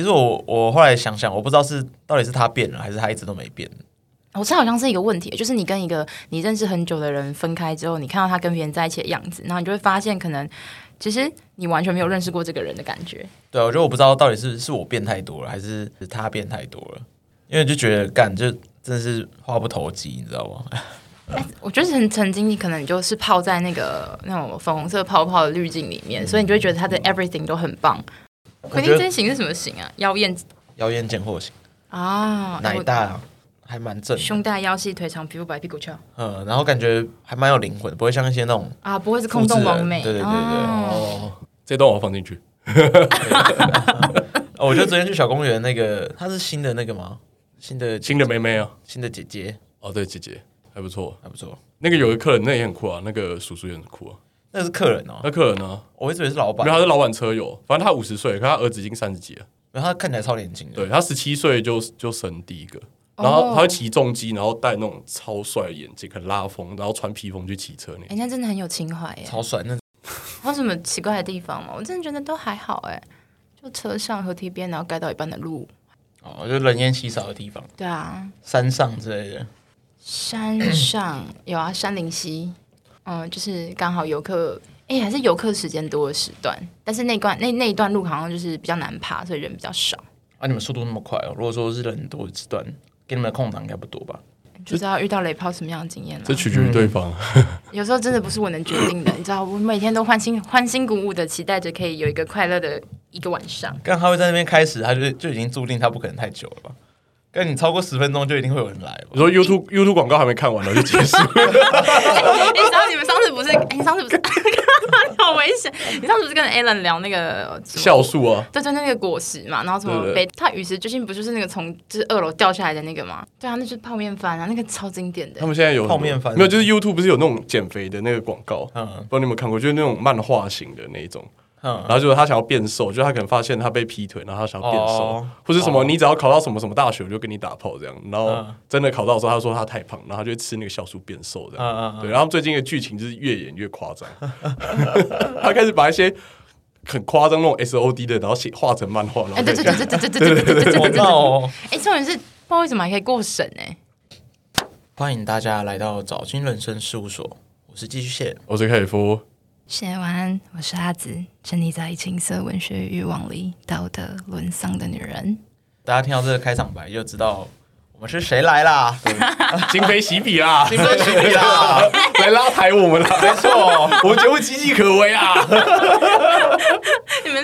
其实我我后来想想，我不知道是到底是他变了，还是他一直都没变。我这好像是一个问题，就是你跟一个你认识很久的人分开之后，你看到他跟别人在一起的样子，然后你就会发现，可能其实你完全没有认识过这个人的感觉。对啊，我觉得我不知道到底是是我变太多了，还是是他变太多了，因为就觉得干就真的是话不投机，你知道吗？哎，我觉得曾曾经你可能就是泡在那个那种粉红色泡泡的滤镜里面，嗯，所以你就会觉得他的 everything 都很棒。奎丁真型是什么型啊？妖艳妖艳贱货型啊，奶大。啊。还蛮正，胸大腰细腿长皮肤白屁股翘，嗯，然后感觉还蛮有灵魂，不会像一些那种啊，不会是空洞完美，对对对对，哦，哦这段我要放进去。哦，我觉得昨天去小公园那个，她是新的那个吗？新的新的妹妹啊，新的姐姐，哦，对，姐姐还不错，还不错。那个有个客人，那也很酷啊，那个叔叔也很酷啊，那是客人哦，那客人呢？我一直以为是老板，没有，他是老板车友，反正他五十岁，可他儿子已经三十几了，然后他看起来超年轻的，对他十七岁就就生第一个。然后他会骑重机，然后戴那种超帅的眼镜，很拉风，然后穿披风去骑车那。人家真的很有情怀耶，超帅。那还有什么奇怪的地方吗？我真的觉得都还好哎，就车上河堤边，然后盖到一半的路。哦，就人烟稀少的地方。对啊，山上之类的。山上有啊，山林溪，嗯，就是刚好游客，哎，还是游客时间多的时段，但是那段那那一段路好像就是比较难爬，所以人比较少。啊，你们速度那么快哦？如果说是人多的时段。给你们的空档应该不多吧？就知道遇到雷炮什么样的经验了。这取决于对方。有时候真的不是我能决定的，你知道，我每天都欢欣欢欣鼓舞的期待着可以有一个快乐的一个晚上。刚他会在那边开始，他就就已经注定他不可能太久了吧？跟你超过十分钟就一定会有人来。你说 YouTube YouTube 广告还没看完呢就结束。你知道你们上次不是？哎，你上次不是？好危险！你上次不是跟 Alan 聊那个酵素啊？对对，那个果实嘛，然后什么被他与时俱进，不就是那个从就是二楼掉下来的那个吗？对啊，那就是泡面番啊，那个超经典的。他们现在有泡面番，没有？就是 YouTube 不是有那种减肥的那个广告？嗯，不知道你有没有看过？就是那种漫画型的那一种。然后就是他想要变瘦，就他可能发现他被劈腿，然后他想要变瘦，oh, 或者什么，你只要考到什么什么大学，我就跟你打炮这样。然后真的考到的时候，他说他太胖，然后他就吃那个酵素变瘦这样。Uh, uh, uh. 对，然后最近的剧情就是越演越夸张，他开始把一些很夸张那种 S O D 的，然后写画成漫画。哎，对对对对对对对对对对对！哎，重点是不知道为什么还可以过审哎。欢迎大家来到早金人生事务所，我是寄居蟹，我是凯夫。写完，我是阿紫，沉溺在情色文学欲望里，道德沦丧的女人。大家听到这个开场白就知道我们是谁来啦，今非昔比啦，今非昔比啦，来拉抬我们啦，没错，我们节目岌岌可危啊！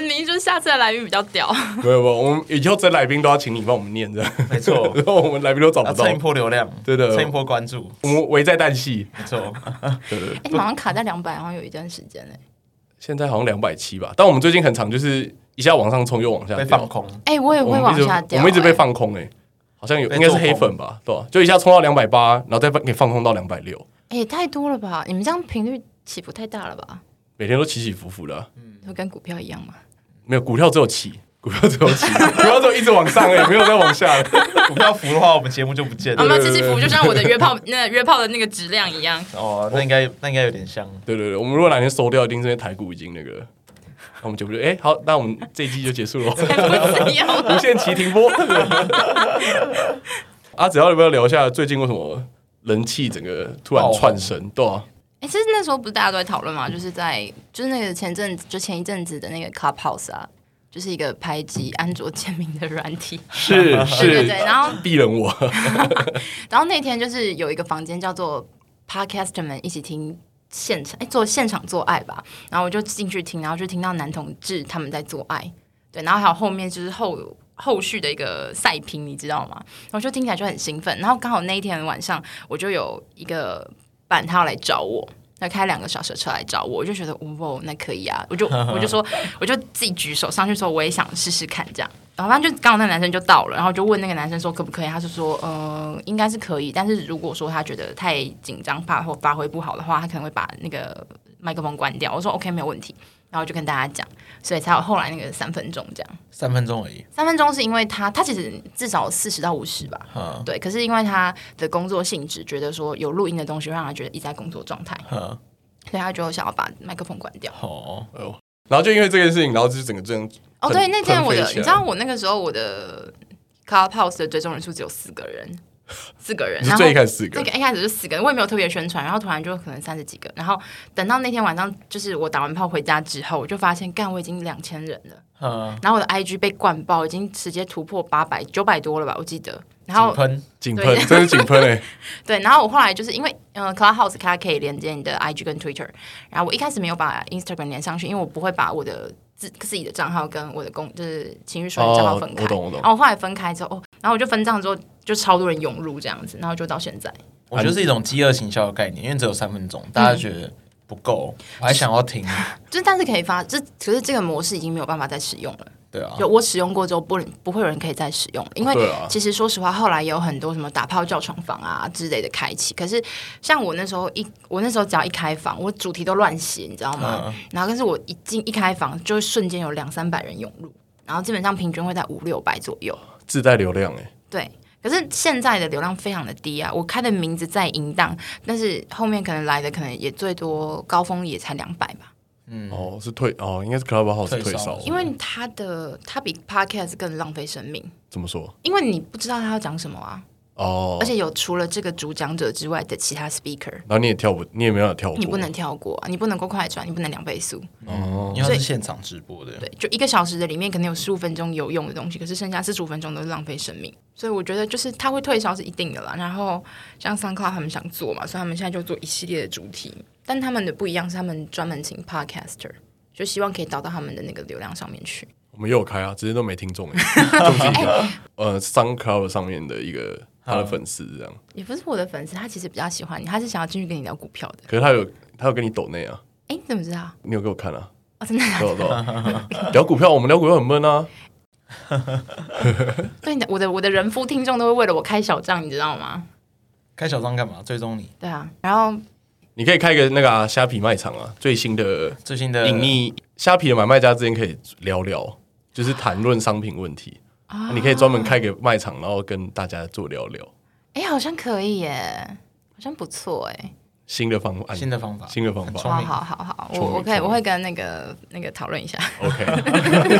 明明就是下次的来宾比较屌，没有没有，我们以后真来宾都要请你帮我们念着，没错，然后我们来宾都找不到，蹭一波流量，对的，蹭一波关注，我们危在旦夕，没错，对对，哎，马上卡在两百，好像有一段时间嘞，现在好像两百七吧，但我们最近很长，就是一下往上冲，又往下被放空，哎，我也会往下掉，我们一直被放空哎。好像有，应该是黑粉吧，对吧？就一下冲到两百八，然后再给放空到两百六，哎，太多了吧？你们这样频率起伏太大了吧？每天都起起伏伏的，嗯，会跟股票一样吗？没有，股票只有起，股票只有起，股票只有一直往上，哎，没有再往下。股票浮的话，我们节目就不见了。我们起起伏就像我的约炮 那约炮的那个质量一样。哦，那应该那应该有点像。对对对，我们如果哪天收掉，一定是因为台股已经那个。那我们节目就哎好，那我们这一季就结束了，无限期停播。啊，只要有没有聊一下最近为什么人气整个突然窜升，对啊。哎、欸，其实那时候不是大家都在讨论嘛，就是在就是那个前阵子就前一阵子的那个 Clubhouse 啊，就是一个排挤安卓签名的软体，是 是，对对对，然后逼人我，然后那天就是有一个房间叫做 Podcaster 们一起听现场，哎、欸，做现场做爱吧，然后我就进去听，然后就听到男同志他们在做爱，对，然后还有后面就是后。后续的一个赛评，你知道吗？我就听起来就很兴奋。然后刚好那一天晚上，我就有一个伴他要来找我，他开两个小时车来找我，我就觉得哇，那可以啊！我就我就说，我就自己举手上去说，我也想试试看这样。然后反正就刚好那个男生就到了，然后就问那个男生说可不可以？他就说，呃，应该是可以，但是如果说他觉得太紧张，怕或发挥不好的话，他可能会把那个麦克风关掉。我说 OK，没有问题。然后就跟大家讲，所以才有后来那个三分钟这样。三分钟而已。三分钟是因为他，他其实至少四十到五十吧。嗯。对，可是因为他的工作性质，觉得说有录音的东西会让他觉得一直在工作状态。嗯。所以他就想要把麦克风关掉。哦，哎呦。然后就因为这件事情，然后就整个这样哦，对，那天我的，你知道我那个时候我的 Clubhouse 的追踪人数只有四个人。四个人，然后最一开始四个，一开始就四个人，我也没有特别宣传，然后突然就可能三十几个，然后等到那天晚上，就是我打完炮回家之后，我就发现，干，我已经两千人了，嗯，然后我的 IG 被灌爆，已经直接突破八百九百多了吧，我记得，然后喷井喷，真是井喷哎，对，然后我后来就是因为，呃，Clubhouse 它可以连接你的 IG 跟 Twitter，然后我一开始没有把 Instagram 连上去，因为我不会把我的。自自己的账号跟我的公就是情绪说的账号分开，我懂我懂。然后我后来分开之后，哦，然后我就分账之后，就超多人涌入这样子，然后就到现在。我觉得是一种饥饿行销的概念，因为只有三分钟，大家觉得不够，嗯、我还想要听。就但是可以发，这可是这个模式已经没有办法再使用了。对啊，就我使用过之后，不不会有人可以再使用，因为其实说实话，后来也有很多什么打炮叫床房啊之类的开启。可是像我那时候一，我那时候只要一开房，我主题都乱写，你知道吗？嗯、然后但是我一进一开房，就会瞬间有两三百人涌入，然后基本上平均会在五六百左右，自带流量哎、欸。对，可是现在的流量非常的低啊，我开的名字再淫荡，但是后面可能来的可能也最多高峰也才两百吧。嗯，哦，是退哦，应该是 Clubhouse 退烧，因为它的它比 Podcast 更浪费生命。怎么说？因为你不知道他要讲什么啊。哦，而且有除了这个主讲者之外的其他 speaker，然后你也跳不，你也没有跳过，你不能跳过，啊，你不能够快转，你不能两倍速。哦，因为是现场直播的，对，就一个小时的里面可能有十五分钟有用的东西，可是剩下四十五分钟都是浪费生命。所以我觉得就是他会退烧是一定的啦。然后像 SoundCloud 他们想做嘛，所以他们现在就做一系列的主题，但他们的不一样是他们专门请 podcaster。就希望可以导到他们的那个流量上面去。我们也有开啊，只是都没听众。就是一个呃，SoundCloud 上面的一个他的粉丝这样。也不是我的粉丝，他其实比较喜欢你，他是想要进去跟你聊股票的。可是他有他有跟你抖内啊？哎，你怎么知道？你有给我看啊？哦，真的？聊股票，我们聊股票很闷啊。对的，我的我的人夫听众都会为了我开小账，你知道吗？开小账干嘛？追踪你？对啊，然后。你可以开一个那个啊，虾皮卖场啊，最新的最新的隐秘虾皮的买卖家之间可以聊聊，就是谈论商品问题。啊，你可以专门开给卖场，然后跟大家做聊聊。哎，好像可以耶，好像不错哎。新的方法，新的方法，新的方法，好好好好，我我可以我会跟那个那个讨论一下。OK，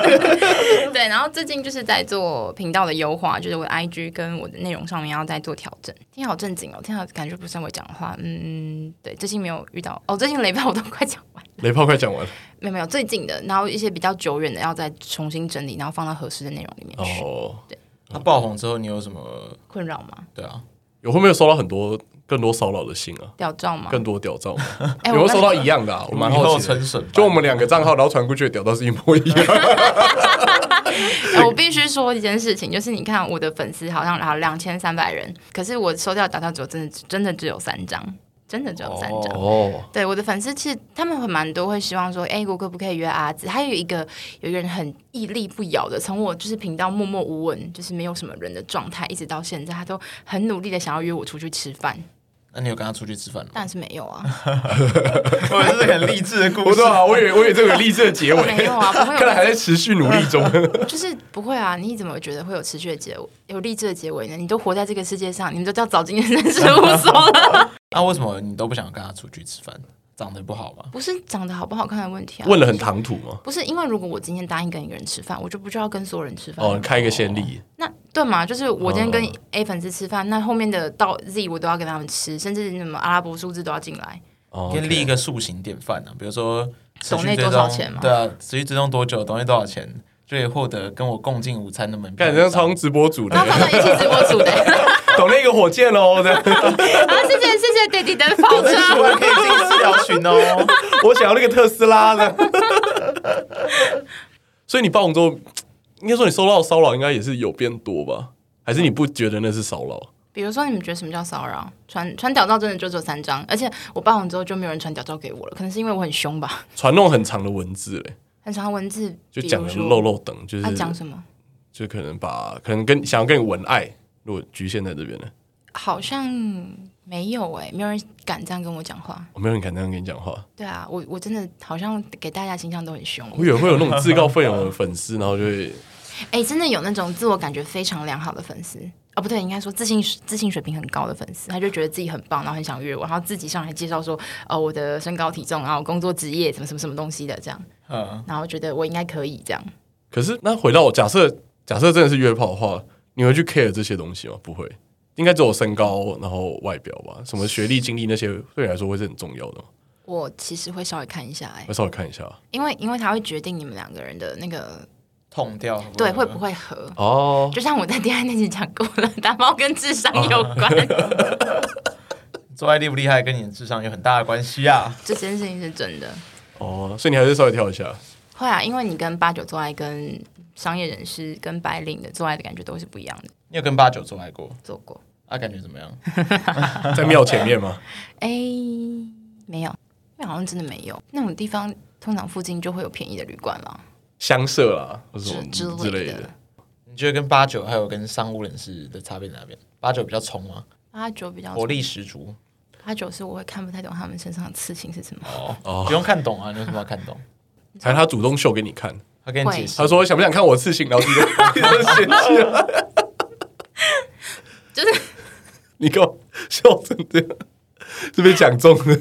对，然后最近就是在做频道的优化，就是我的 IG 跟我的内容上面要再做调整。听好正经哦，听好感觉不是我讲话。嗯，对，最近没有遇到哦，最近雷炮我都快讲完，雷炮快讲完了，没有没有最近的，然后一些比较久远的要再重新整理，然后放到合适的内容里面去。哦，对，它爆红之后你有什么困扰吗？对啊，有会不会收到很多？更多骚扰的信啊，屌照嘛？更多屌照吗？有没有收到一样的？啊？我蛮好奇的。就我们两个账号，然后传过去的屌照是一模一样。我必须说一件事情，就是你看我的粉丝好像然后两千三百人，可是我收掉屌照只有真的真的只有三张。真的只有三张哦。对，我的粉丝其实他们会蛮多，会希望说，哎，我可不可以约阿紫？还有一个有一个人很屹立不摇的，从我就是频道默默无闻，就是没有什么人的状态，一直到现在，他都很努力的想要约我出去吃饭。那你有跟他出去吃饭吗？当然是没有啊！我这是很励志的故事啊！我以为我以为这个励志的结尾没有啊，不会，看来还在持续努力中。就是不会啊！你怎么觉得会有持续的结尾，有励志的结尾呢？你都活在这个世界上，你们都叫早经人生事务所了。那为什么你都不想跟他出去吃饭？长得不好吗？不是长得好不好看的问题啊。问了很唐突吗？不是，因为如果我今天答应跟一个人吃饭，我就不需要跟所有人吃饭。哦，开一个先例。那对嘛？就是我今天跟 A 粉丝吃饭，那后面的到 Z 我都要跟他们吃，甚至什么阿拉伯数字都要进来。哦，可以立一个塑形典范呢。比如说，总内多少钱嘛？对啊，持续追踪多久？抖内多少钱？就可以获得跟我共进午餐的门票。感觉超直播组的，放到一起直播组的。懂那个火箭喽！好，谢谢谢谢爹地的跑车，我可以进私聊群哦。我想要那个特斯拉的。所以你爆红之后，应该说你收到的骚扰应该也是有变多吧？还是你不觉得那是骚扰？比如说，你们觉得什么叫骚扰？传传屌照真的就只有三张，而且我爆红之后就没有人传屌照给我了，可能是因为我很凶吧？传那种很长的文字嘞，很长的文字就讲的漏漏等，就是他讲什么？就可能把可能跟想要跟你文爱。如果局限在这边呢？好像没有哎、欸，没有人敢这样跟我讲话。我没有人敢这样跟你讲话。对啊，我我真的好像给大家形象都很凶。我以为会有那种自告奋勇的 粉丝，然后就会……哎、欸，真的有那种自我感觉非常良好的粉丝哦，不对，应该说自信自信水平很高的粉丝，他就觉得自己很棒，然后很想约我，然后自己上来介绍说，哦，我的身高体重，然后工作职业什么什么什么东西的这样，嗯，然后觉得我应该可以这样。可是那回到我假设，假设真的是约炮的话，你会去 care 这些东西吗？不会，应该只有身高，然后外表吧，什么学历、经历那些，对你来说会是很重要的吗？我其实会稍微看一下、欸，哎，会稍微看一下，因为因为它会决定你们两个人的那个痛调，对，会不会合？哦，就像我在第二那集讲过了，打炮跟智商有关，做爱厉不厉害跟你的智商有很大的关系啊，这件事情是真的。哦，所以你还是稍微跳一下。会啊，因为你跟八九做爱，跟商业人士、跟白领的做爱的感觉都是不一样的。你有跟八九做爱过？做过。啊，感觉怎么样？在庙前面吗？哎，没有，因为好像真的没有。那种地方通常附近就会有便宜的旅馆啦，乡舍啦，或者之之类的。你觉得跟八九还有跟商务人士的差别在哪边？八九比较冲吗？八九比较活力十足。八九是我会看不太懂他们身上的刺青是什么。哦哦，不用看懂啊，你为什么要看懂？还是他主动秀给你看，他跟你解释，他说想不想看我刺青？然后你就嫌弃了，就是你给我笑成这样，是被讲中了。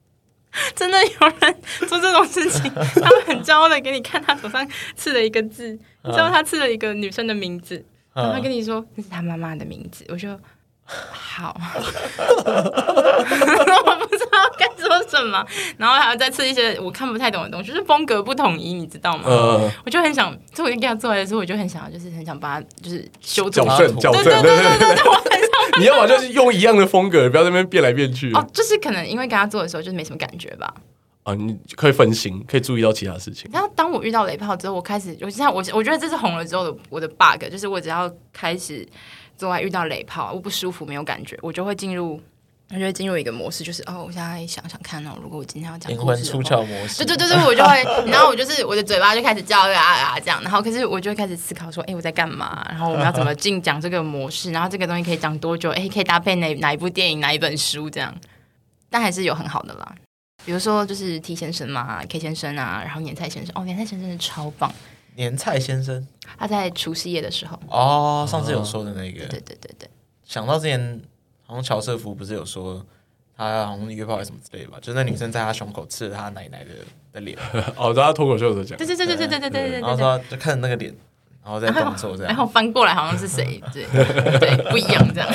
真的有人做这种事情，他会很骄傲的给你看他手上刺了一个字，你知道他刺了一个女生的名字，然后他跟你说那是他妈妈的名字，我就。好，我不知道该说什么，然后还要再吃一些我看不太懂的东西，就是风格不统一，你知道吗？嗯，我就很想，就我跟他做来的时候，我就很想，就是很想把它就是修正、矫正、矫正，对对对对对，我很想。你要么就是用一样的风格，不要在那边变来变去。哦，就是可能因为跟他做的时候，就是没什么感觉吧。啊，你可以分心，可以注意到其他事情。然后当我遇到雷炮之后，我开始，我现在我我觉得这是红了之后的我的 bug，就是我只要开始。做爱遇到雷炮，我不舒服，没有感觉，我就会进入，我就会进入一个模式，就是哦，我现在想想看哦，如果我今天要讲灵魂出窍模式，对对对对，我就会，然后我就是我的嘴巴就开始叫啊啊这样，然后可是我就会开始思考说，哎，我在干嘛？然后我们要怎么进讲这个模式？然后这个东西可以讲多久？哎，可以搭配哪哪一部电影、哪一本书这样？但还是有很好的啦，比如说就是 T 先生嘛，K 先生啊，然后年菜先生，哦，年菜先生是超棒。年菜先生，他在除夕夜的时候。哦，上次有说的那个，对对对对，想到之前好像乔瑟夫不是有说他好像约炮还是什么之类的吧？就是那女生在他胸口刺了他奶奶的的脸，哦，在他脱口秀的时候讲，对对对对对对对对对，然后说就看着那个脸，然后再动作这样，然后翻过来好像是谁，对 对，不一样这样，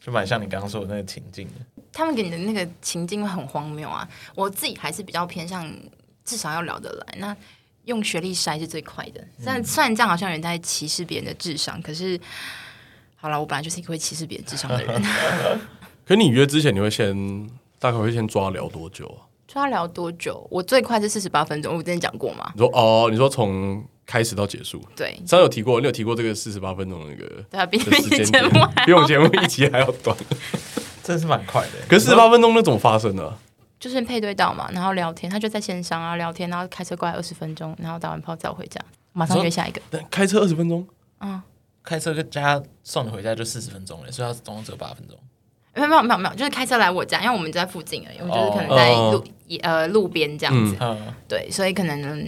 就蛮像你刚刚说的那个情境的。他们给你的那个情境很荒谬啊，我自己还是比较偏向至少要聊得来。那。用学历筛是最快的，虽然虽然这样好像有人在歧视别人的智商，可是好了，我本来就是一个会歧视别人智商的人。可你约之前，你会先大概会先抓聊多久啊？抓聊多久？我最快是四十八分钟，我之前讲过吗？你说哦，你说从开始到结束？对，上有提过，你有提过这个四十八分钟的那个？对啊，比比节目比我们节目一集还要短，真是蛮快的。可是四十八分钟那怎么发生呢？就是配对到嘛，然后聊天，他就在线上啊聊天，然后开车过来二十分钟，然后打完炮再回家，马上约下一个。开车二十分钟？嗯，开车跟家送你回家就四十分钟了，所以他总共只有八分钟。没有没有没有没有，就是开车来我家，因为我们就在附近而已，我们就是可能在路、哦、呃路边这样子。嗯、对，所以可能、嗯、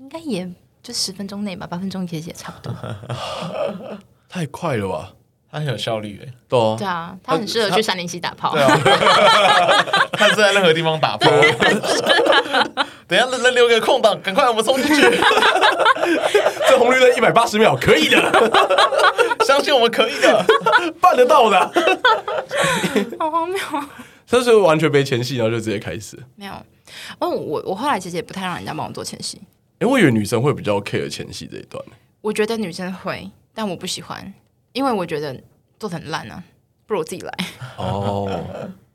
应该也就十分钟内吧，八分钟其实也差不多。太快了吧！他很有效率哎，对啊，对啊，他很适合去三零七打炮。对啊，他是在任何地方打炮。等下那那留个空档，赶快我们冲进去。这红绿灯一百八十秒，可以的，相信我们可以的，办得到的。好荒谬！他是完全没前戏，然后就直接开始。没有，哦，我我后来其实也不太让人家帮我做前戏。哎，我以为女生会比较 care 前戏这一段。我觉得女生会，但我不喜欢。因为我觉得做的很烂啊，不如我自己来。哦，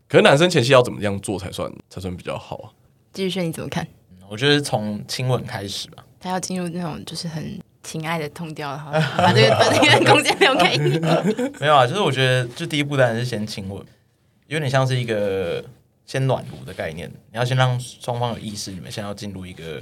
可是男生前期要怎么样做才算才算比较好啊？继续说你怎么看？我觉得从亲吻开始吧。他要进入那种就是很情爱的痛调，然后把这个把这个空间留给你。没有啊，就是我觉得就第一步当然是先亲吻，有点像是一个先暖炉的概念。你要先让双方有意识，你们现在要进入一个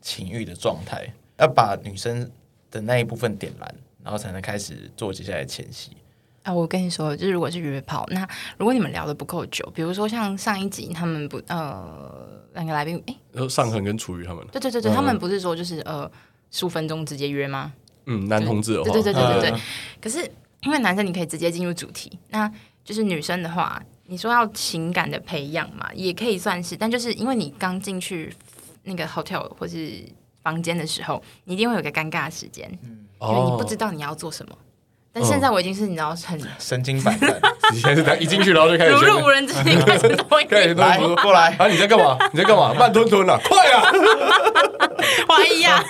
情欲的状态，要把女生的那一部分点燃。然后才能开始做接下来的前戏。啊！我跟你说，就是如果是约炮，那如果你们聊的不够久，比如说像上一集他们不呃两个来宾哎，上恒跟楚瑜他们，对对对对，嗯、他们不是说就是呃十五分钟直接约吗？嗯，男同志的话，对对对对对对。嗯、可是因为男生你可以直接进入主题，那就是女生的话，你说要情感的培养嘛，也可以算是，但就是因为你刚进去那个 hotel 或是房间的时候，你一定会有个尴尬的时间，嗯，因为你不知道你要做什么。但现在我已经是你知道很 神经百战，你现在是在一进去然后就开始如入无人之境，开始 来过来啊！你在干嘛？你在干嘛？慢吞吞啊！快啊！怀疑啊！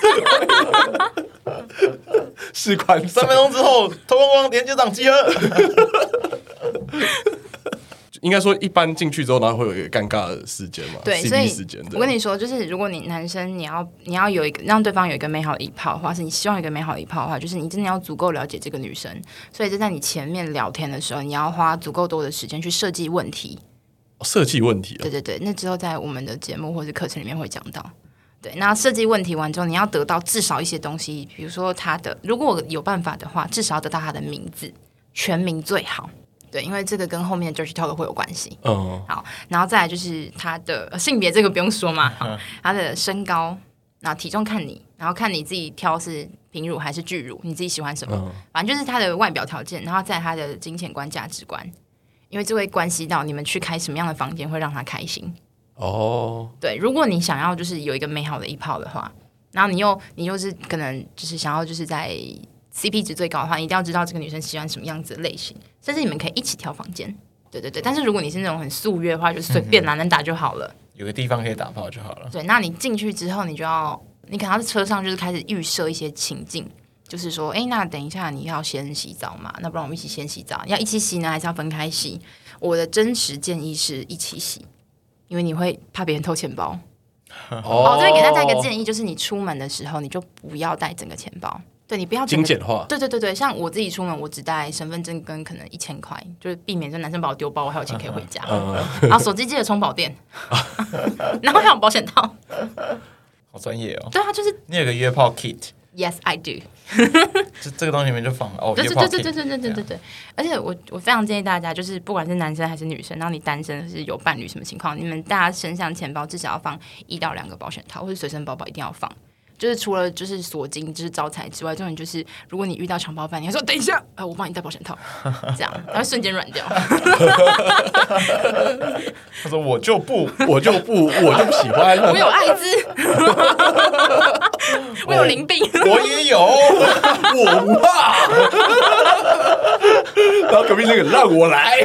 试宽三分钟之后，脱光光连接长集合。应该说，一般进去之后，然后会有一个尴尬的时间嘛？对，所以我跟你说，就是如果你男生你要你要有一个让对方有一个美好的一炮的话，是你希望有一个美好的一炮的话，就是你真的要足够了解这个女生，所以就在你前面聊天的时候，你要花足够多的时间去设计问题。设计问题，对对对，那之后在我们的节目或者课程里面会讲到。对，那设计问题完之后，你要得到至少一些东西，比如说他的，如果有办法的话，至少要得到他的名字，全名最好。对，因为这个跟后面的 dirty talk 会有关系。嗯、oh.，好，然后再来就是他的性别，这个不用说嘛。好，他的身高，然后体重看你，然后看你自己挑是平乳还是巨乳，你自己喜欢什么？Oh. 反正就是他的外表条件，然后在他的金钱观、价值观，因为这会关系到你们去开什么样的房间会让他开心。哦、oh.，对，如果你想要就是有一个美好的一炮的话，然后你又你又是可能就是想要就是在。CP 值最高的话，你一定要知道这个女生喜欢什么样子的类型，甚至你们可以一起挑房间。对对对，但是如果你是那种很素约的话，就随便哪能打就好了，嗯，有个地方可以打炮就好了。对，那你进去之后，你就要，你可能要在车上就是开始预设一些情境，就是说，哎，那等一下你要先洗澡嘛？那不然我们一起先洗澡，要一起洗呢，还是要分开洗？我的真实建议是一起洗，因为你会怕别人偷钱包。哦，这边给大家一个建议，就是你出门的时候，你就不要带整个钱包。对，你不要精简化。对对对对，像我自己出门，我只带身份证跟可能一千块，就是避免这男生把我丢包，我还有钱可以回家。嗯、然后手机记得充饱电，然后还有保险套。好专业哦。对啊，就是你有个约炮 kit。Yes, I do。这这个东西里面就放了哦。对对对对对对对对对对。而且我我非常建议大家，就是不管是男生还是女生，然后你单身是有伴侣什么情况，你们大家身上钱包至少要放一到两个保险套，或者随身包包一定要放。就是除了就是锁金就是招财之外，重点就是如果你遇到强暴犯，你还说等一下，呃，我帮你戴保险套，这样，然后瞬间软掉。他说我就不，我就不，我就不喜欢。我有艾滋，我有淋病，我也有，我不怕。然后隔壁那个让我来。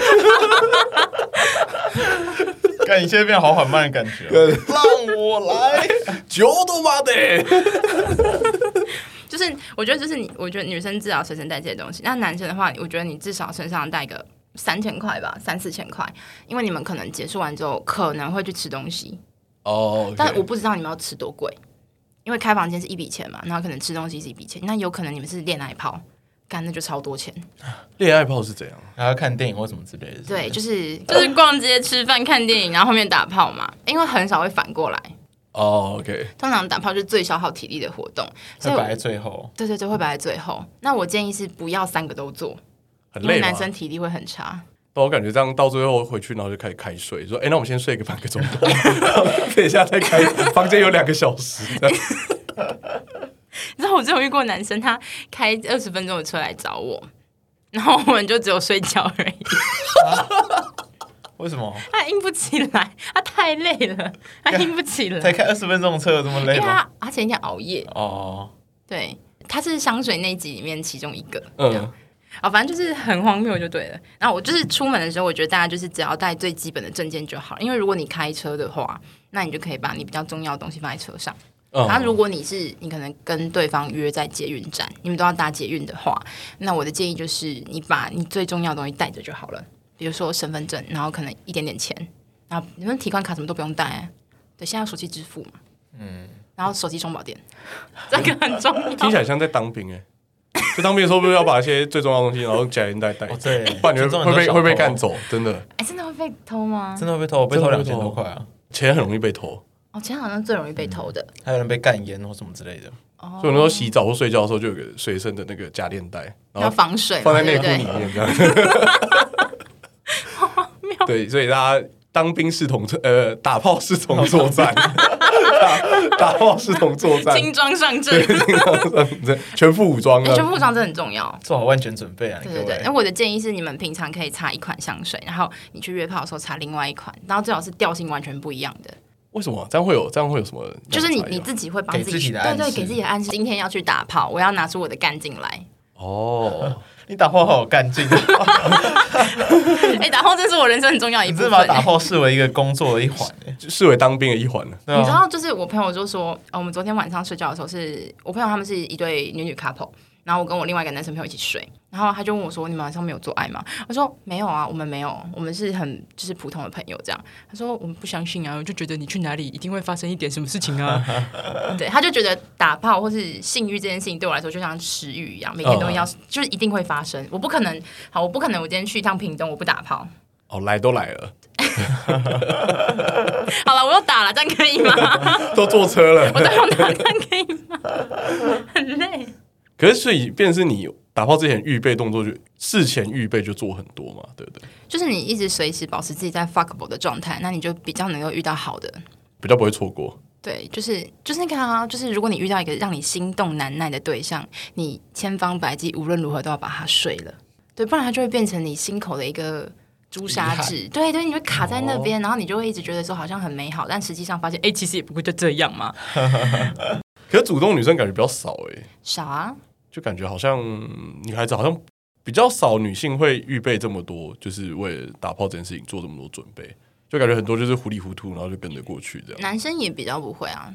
看你现在变好缓慢的感觉，让我来，就都妈的，就是我觉得就是你，我觉得女生至少随身带这些东西，那男生的话，我觉得你至少身上带个三千块吧，三四千块，因为你们可能结束完之后可能会去吃东西哦但我不知道你们要吃多贵，因为开房间是一笔钱嘛，然后可能吃东西是一笔钱，那有可能你们是恋爱炮。干那就超多钱，恋爱炮是怎样？还要看电影或什么之类的是是？对，就是 就是逛街、吃饭、看电影，然后后面打炮嘛。因为很少会反过来。哦、oh,，OK。通常打炮就是最消耗体力的活动，所以摆在最后。对对对，会摆在最后。那我建议是不要三个都做，很累，因为男生体力会很差。但我感觉这样到最后回去，然后就开始开睡，说：“哎、欸，那我们先睡个半个钟头，等一下再开房间有两个小时。”你知道我之前有遇过男生，他开二十分钟的车来找我，然后我们就只有睡觉而已。啊、为什么？他硬不起来，他太累了，他硬不起来。才开二十分钟的车有这么累吗？他而且一天熬夜哦。对，他是香水那集里面其中一个。嗯。啊，反正就是很荒谬就对了。然后我就是出门的时候，我觉得大家就是只要带最基本的证件就好，因为如果你开车的话，那你就可以把你比较重要的东西放在车上。然后，如果你是你可能跟对方约在捷运站，你们都要搭捷运的话，那我的建议就是你把你最重要的东西带着就好了，比如说身份证，然后可能一点点钱，然后你们提款卡什么都不用带，啊，对，现在有手机支付嘛，嗯，然后手机充饱电，这个很重要。听起来像在当兵哎，在当兵的时候不是要把一些最重要的东西，然后夹连带带，对，不然你会被会被干走，真的。哎，真的会被偷吗？真的会被偷，被偷两千多块啊，钱很容易被偷。哦，钱好像最容易被偷的，还有人被干烟或什么之类的。哦，所以我那时候洗澡或睡觉的时候，就有个随身的那个夹链袋，然后防水，放在内裤里面这样。对，所以大家当兵是同呃打炮是同作战，打 打炮是同作战，轻装上阵，全副武装，全副武装真的很重要，做好万全准备啊！对对对。那我的建议是，你们平常可以擦一款香水，然后你去约炮的时候擦另外一款，然后最好是调性完全不一样的。为什么这样会有这样会有什么？就是你你自己会帮自己的对对给自己的暗示，今天要去打炮，我要拿出我的干劲来。哦，你打炮好有干劲。哎，打炮真是我人生很重要一部分。是把打炮视为一个工作的一环，就 视为当兵的一环了。你知道，就是我朋友就说，我们昨天晚上睡觉的时候，是我朋友他们是一对女女 couple。然后我跟我另外一个男生朋友一起睡，然后他就问我说：“你们晚上没有做爱吗？”我说：“没有啊，我们没有，我们是很就是普通的朋友这样。”他说：“我们不相信啊，我就觉得你去哪里一定会发生一点什么事情啊。” 对，他就觉得打炮或是性欲这件事情对我来说就像食欲一样，每天都要，就是一定会发生。我不可能，好，我不可能，我今天去一趟屏东，我不打炮。哦，来都来了。好了，我又打了，这样可以吗？都坐车了，我都要打，这样可以吗？很累。可是，所以，便是你打炮之前预备动作就事前预备就做很多嘛，对不对？就是你一直随时保持自己在 fuckable 的状态，那你就比较能够遇到好的，比较不会错过。对，就是就是你看啊，就是如果你遇到一个让你心动难耐的对象，你千方百计无论如何都要把他睡了，对，不然他就会变成你心口的一个朱砂痣。对对，你会卡在那边，哦、然后你就会一直觉得说好像很美好，但实际上发现，哎，其实也不会就这样嘛。可是主动女生感觉比较少哎、欸，少啊。就感觉好像女孩子好像比较少，女性会预备这么多，就是为了打炮这件事情做这么多准备。就感觉很多就是糊里糊涂，然后就跟着过去这样。男生也比较不会啊。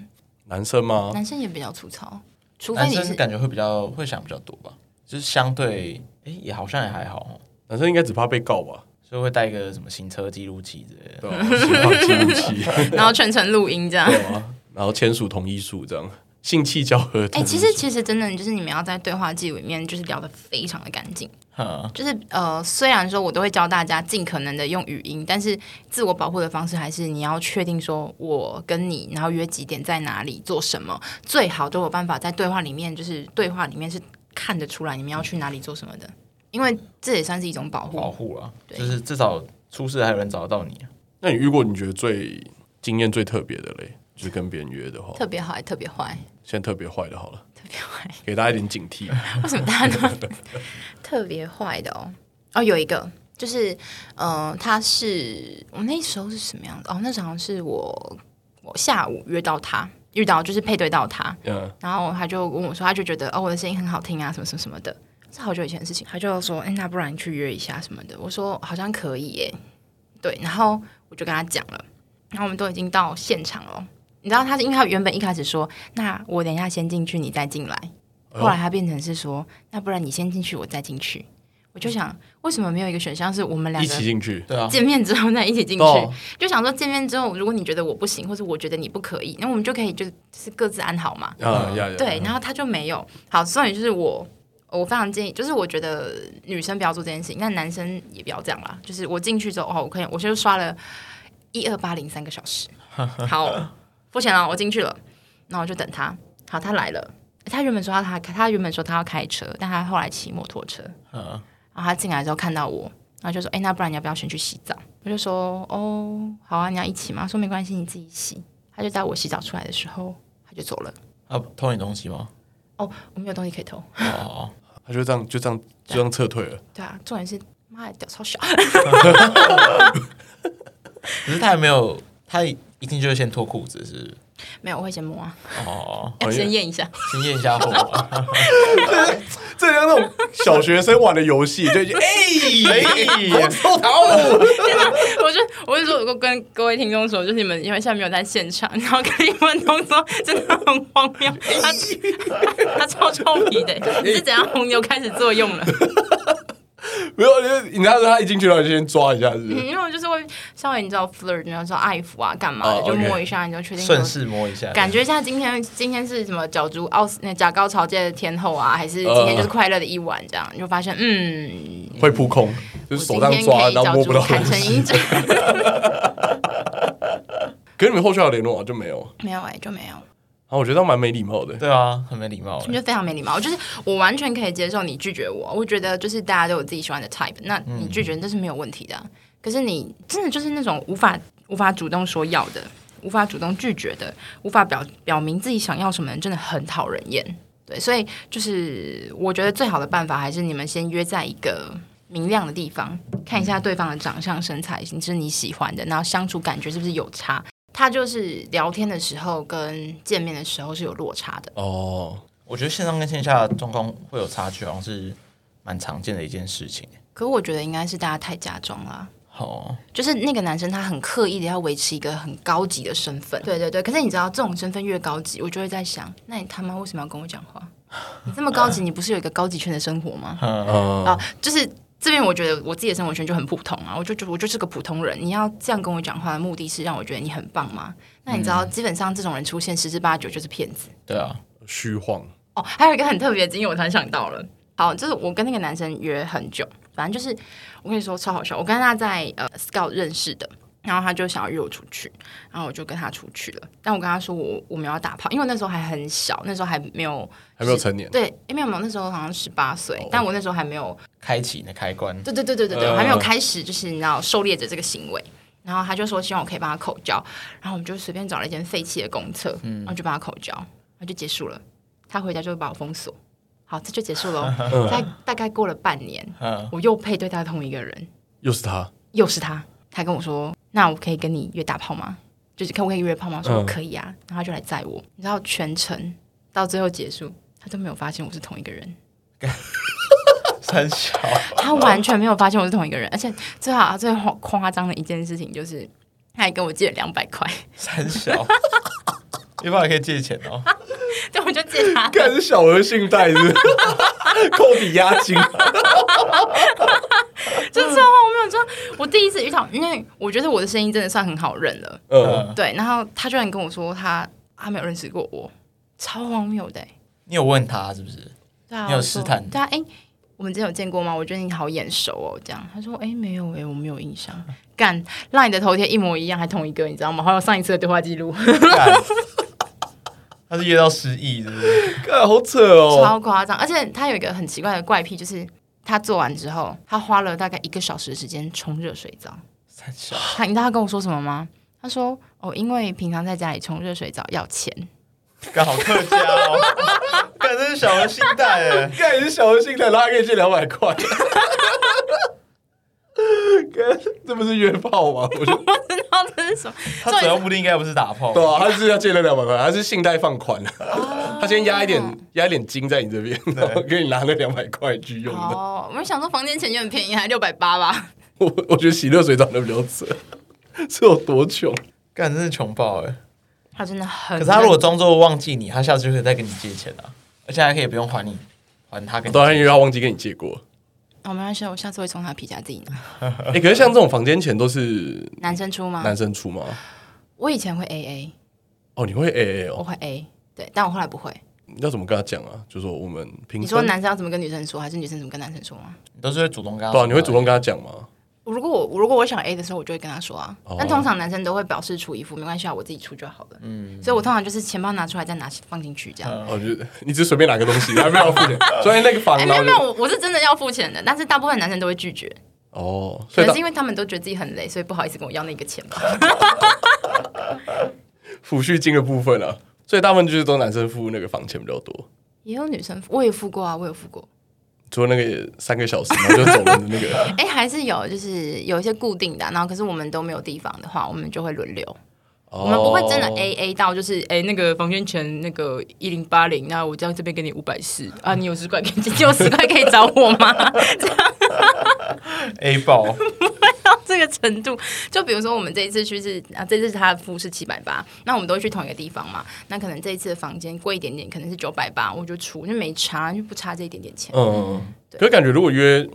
男生吗？男生也比较粗糙，除非你是感觉会比较会想比较多吧。就是相对，哎、欸，也好像也还好。男生应该只怕被告吧，所以会带一个什么行车记录器之类的，对啊，行车记录器，然后全程录音这样，对啊，然后签署同意书这样。性气交合，哎、欸，其实其实真的就是你们要在对话记录里面就是聊得非常的干净，嗯、就是呃，虽然说我都会教大家尽可能的用语音，但是自我保护的方式还是你要确定说我跟你然后约几点在哪里做什么，最好都有办法在对话里面就是对话里面是看得出来你们要去哪里做什么的，因为这也算是一种保护保护啊，就是至少出事还有人找得到你。那你遇过你觉得最经验最特别的嘞？就是跟别人约的话，特别好还特别坏。先特别坏的好了，特别坏，给大家一点警惕。为什么大家都特别坏的哦？哦，有一个就是，呃，他是我那时候是什么样子？哦，那时候好像是我我下午约到他，遇到就是配对到他，嗯，然后他就跟我说，他就觉得哦，我的声音很好听啊，什么什么什么的，是好久以前的事情。他就说，哎，那不然你去约一下什么的？我说好像可以耶，对，然后我就跟他讲了，然后我们都已经到现场了。你知道他是因为他原本一开始说，那我等一下先进去，你再进来。后来他变成是说，那不然你先进去，我再进去。我就想，为什么没有一个选项是我们两个一起进去？对啊，见面之后再一起进去。就想说见面之后，如果你觉得我不行，或者我觉得你不可以，那我们就可以就是各自安好嘛。对，然后他就没有。好，所以就是我，我非常建议，就是我觉得女生不要做这件事情，那男生也不要这样啦。就是我进去之后，哦，我可以，我就刷了一二八零三个小时。好。付钱了，我进去了，那我就等他。好，他来了。他原本说他他他原本说他要开车，但他后来骑摩托车。嗯，然后他进来之后看到我，然后就说：“哎，那不然你要不要先去洗澡？”我就说：“哦，好啊，你要一起吗？”说没关系，你自己洗。他就在我洗澡出来的时候，他就走了。他偷你东西吗？哦，我没有东西可以偷。哦，他就这样就这样就这样撤退了。对啊，重点是妈的屌超小。可是他还没有他。一定就是先脱裤子是，是？没有，我会先摸啊。哦，要先验一下，先验一下货。这像那种小学生玩的游戏，就哎 哎，偷桃。我就我就说，我跟各位听众说，就是你们因为现在没有在现场，然后看英文动作真的很荒谬。他他超臭皮的，你是怎样红牛开始作用了？没有，你你那时候他一进去了，就先抓一下，是不是？因为我就是会稍微你知道 flirt，你知道爱抚啊，干嘛的，就摸一下，你就确定顺势摸一下，感觉一下今天今天是什么角逐奥斯那假高潮界的天后啊，还是今天就是快乐的一晚这样？你就发现嗯，会扑空，就是手上抓，然后摸不到，坦诚相见。可是你们后续有联络啊？就没有？没有哎，就没有。啊，我觉得蛮没礼貌的。对啊，很没礼貌。就非常没礼貌。就是我完全可以接受你拒绝我，我觉得就是大家都有自己喜欢的 type，那你拒绝那是没有问题的。嗯、可是你真的就是那种无法无法主动说要的，无法主动拒绝的，无法表表明自己想要什么人，真的很讨人厌。对，所以就是我觉得最好的办法还是你们先约在一个明亮的地方，看一下对方的长相、身材，是你是你喜欢的，然后相处感觉是不是有差。他就是聊天的时候跟见面的时候是有落差的。哦，我觉得线上跟线下的状况会有差距，好像是蛮常见的一件事情。可我觉得应该是大家太假装了。哦，就是那个男生他很刻意的要维持一个很高级的身份。对对对，可是你知道这种身份越高级，我就会在想，那你他妈为什么要跟我讲话？你这么高级，你不是有一个高级圈的生活吗？嗯、啊，就是。这边我觉得我自己的生活圈就很普通啊，我就就我就是个普通人。你要这样跟我讲话的目的是让我觉得你很棒吗？那你知道，基本上这种人出现十之八九就是骗子。对啊，虚晃。哦，还有一个很特别的经验，我突然想到了。好，就是我跟那个男生约很久，反正就是我跟你说超好笑。我跟他在呃 Scout 认识的。然后他就想要约我出去，然后我就跟他出去了。但我跟他说我我没有要打炮，因为那时候还很小，那时候还没有还没有成年。对，没有没有，那时候好像十八岁，哦、但我那时候还没有开启那开关。对对对对对对，我还没有开始，就是你知道狩猎者这个行为。然后他就说希望我可以帮他口交，然后我们就随便找了一间废弃的公厕，嗯、然后就帮他口交，然后就结束了。他回家就会把我封锁，好，这就结束了。在、嗯、大概过了半年，嗯、我又配对到同一个人，又是他，又是他。他跟我说。那我可以跟你约大炮吗？就是可不可以约炮吗？我说可以啊，嗯、然后他就来载我。你知道全程到最后结束，他都没有发现我是同一个人。三小，他完全没有发现我是同一个人，而且最好最夸张的一件事情就是，他还跟我借了两百块。三小，一般还可以借钱哦。对，我就借他。看是小额信贷是，是 扣抵押金。就是这样，我没有说，我第一次遇到，因为我觉得我的声音真的算很好认了。嗯，对。然后他居然跟我说他他没有认识过我，超荒谬的。你有问他是不是？对啊，你有试探？对啊，哎，我们之前有见过吗？我觉得你好眼熟哦。这样，他说，哎，没有哎，我没有印象。干，让你的头贴一模一样，还同一个，你知道吗？还有上一次的对话记录。他是约到失忆，是不是？干，好扯哦，超夸张。而且他有一个很奇怪的怪癖，就是。他做完之后，他花了大概一个小时的时间冲热水澡。他，你知道他跟我说什么吗？他说：“哦，因为平常在家里冲热水澡要钱。”刚好客家哦，干这是小额信贷哎，干也是小的心态，然后还可以借两百块。这不是约炮吗？我不知道这是什么。他主要目的应该不是打炮，对啊，他是要借那两百块，他是信贷放款。他先压一点，压一点金在你这边，然后 给你拿那两百块去用。哦，我们想说房间钱就很便宜，还六百八吧。我我觉得洗热水澡的比较扯，是有多穷？干，真是穷爆哎！他真的很……可是他如果装作忘记你，他下次就可以再跟你借钱了，而且还可以不用还你，还他。当然因为他忘记跟你借过。哦，没关系，我下次会从他皮夹自己拿。哎、欸，可是像这种房间钱都是男生出吗？男生出吗？我以前会 A A。哦，你会 A A 哦？我会 A，对，但我后来不会。你要怎么跟他讲啊？就说我们平，你说男生要怎么跟女生说，还是女生怎么跟男生说吗？你都是会主动跟他说。对啊，你会主动跟他讲吗？如果我如果我想 A 的时候，我就会跟他说啊。Oh. 但通常男生都会表示出一副没关系啊，我自己出就好了。嗯，所以我通常就是钱包拿出来再拿放进去这样。我觉得你只随便拿个东西，还没有付钱。所以那个房，哎，没有没有，我我是真的要付钱的，但是大部分男生都会拒绝。哦，可能是因为他们都觉得自己很累，所以不好意思跟我要那个钱吧。抚恤金的部分啊，所以大部分就是都男生付那个房钱比较多。也有女生付，我也付过啊，我有付过。除了那个三个小时，然后就走了的那个。哎、欸，还是有，就是有一些固定的，然后可是我们都没有地方的话，我们就会轮流。Oh. 我们不会真的 A A 到，就是哎、欸，那个房间钱那个一零八零，那我这样这边给你五百四啊，你有十块可以，你有十块可以找我吗？这样 A 爆。这个程度，就比如说我们这一次去是啊，这次他的付是七百八，那我们都会去同一个地方嘛。那可能这一次的房间贵一点点，可能是九百八，我就出，就没差，就不差这一点点钱。嗯，对可是感觉如果约